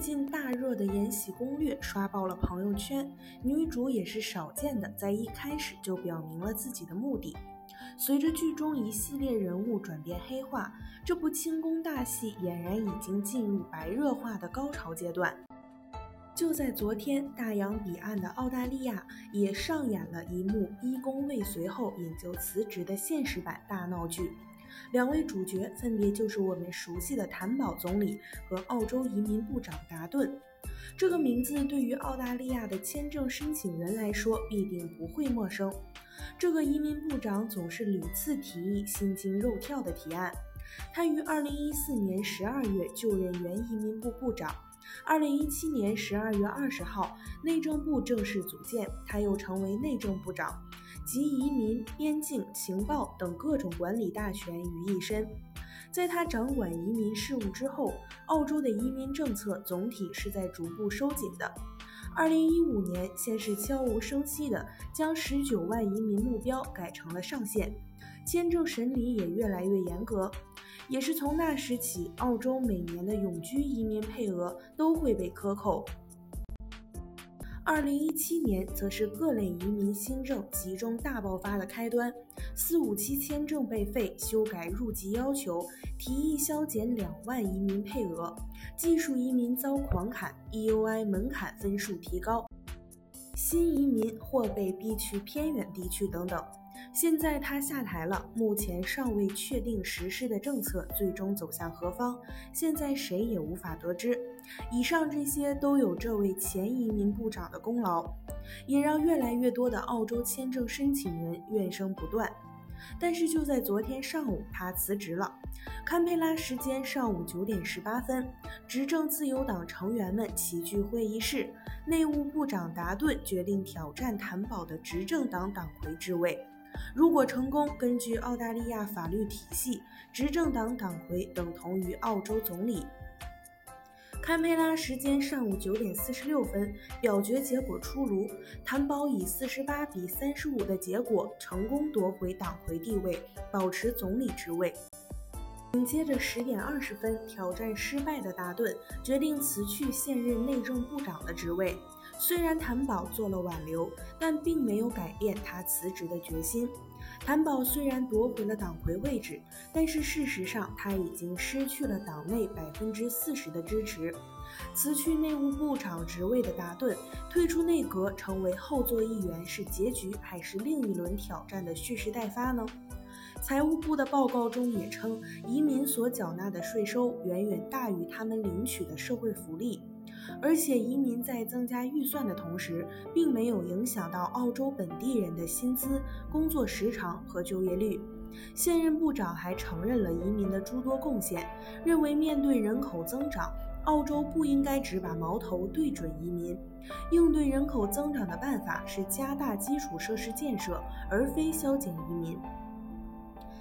最近大热的《延禧攻略》刷爆了朋友圈，女主也是少见的，在一开始就表明了自己的目的。随着剧中一系列人物转变黑化，这部清宫大戏俨然已经进入白热化的高潮阶段。就在昨天，大洋彼岸的澳大利亚也上演了一幕一宫未遂后引咎辞职的现实版大闹剧。两位主角分别就是我们熟悉的谭宝总理和澳洲移民部长达顿。这个名字对于澳大利亚的签证申请人来说必定不会陌生。这个移民部长总是屡次提议心惊肉跳的提案。他于2014年12月就任原移民部部长，2017年12月20号内政部正式组建，他又成为内政部长。及移民、边境、情报等各种管理大权于一身。在他掌管移民事务之后，澳洲的移民政策总体是在逐步收紧的。二零一五年，先是悄无声息地将十九万移民目标改成了上限，签证审理也越来越严格。也是从那时起，澳洲每年的永居移民配额都会被克扣。二零一七年则是各类移民新政集中大爆发的开端，四五七签证被废，修改入籍要求，提议削减两万移民配额，技术移民遭狂砍，EUI 门槛分数提高，新移民或被逼去偏远地区等等。现在他下台了，目前尚未确定实施的政策最终走向何方，现在谁也无法得知。以上这些都有这位前移民部长的功劳，也让越来越多的澳洲签证申请人怨声不断。但是就在昨天上午，他辞职了。堪培拉时间上午九点十八分，执政自由党成员们齐聚会议室，内务部长达顿决定挑战谭宝的执政党党魁之位。如果成功，根据澳大利亚法律体系，执政党党魁等同于澳洲总理。堪培拉时间上午九点四十六分，表决结果出炉，谭宝以四十八比三十五的结果成功夺回党魁地位，保持总理职位。紧接着十点二十分，挑战失败的达顿决定辞去现任内政部长的职位。虽然谭宝做了挽留，但并没有改变他辞职的决心。谭宝虽然夺回了党魁位置，但是事实上他已经失去了党内百分之四十的支持。辞去内务部长职位的达顿退出内阁，成为后座议员，是结局还是另一轮挑战的蓄势待发呢？财务部的报告中也称，移民所缴纳的税收远远大于他们领取的社会福利。而且，移民在增加预算的同时，并没有影响到澳洲本地人的薪资、工作时长和就业率。现任部长还承认了移民的诸多贡献，认为面对人口增长，澳洲不应该只把矛头对准移民，应对人口增长的办法是加大基础设施建设，而非削减移民。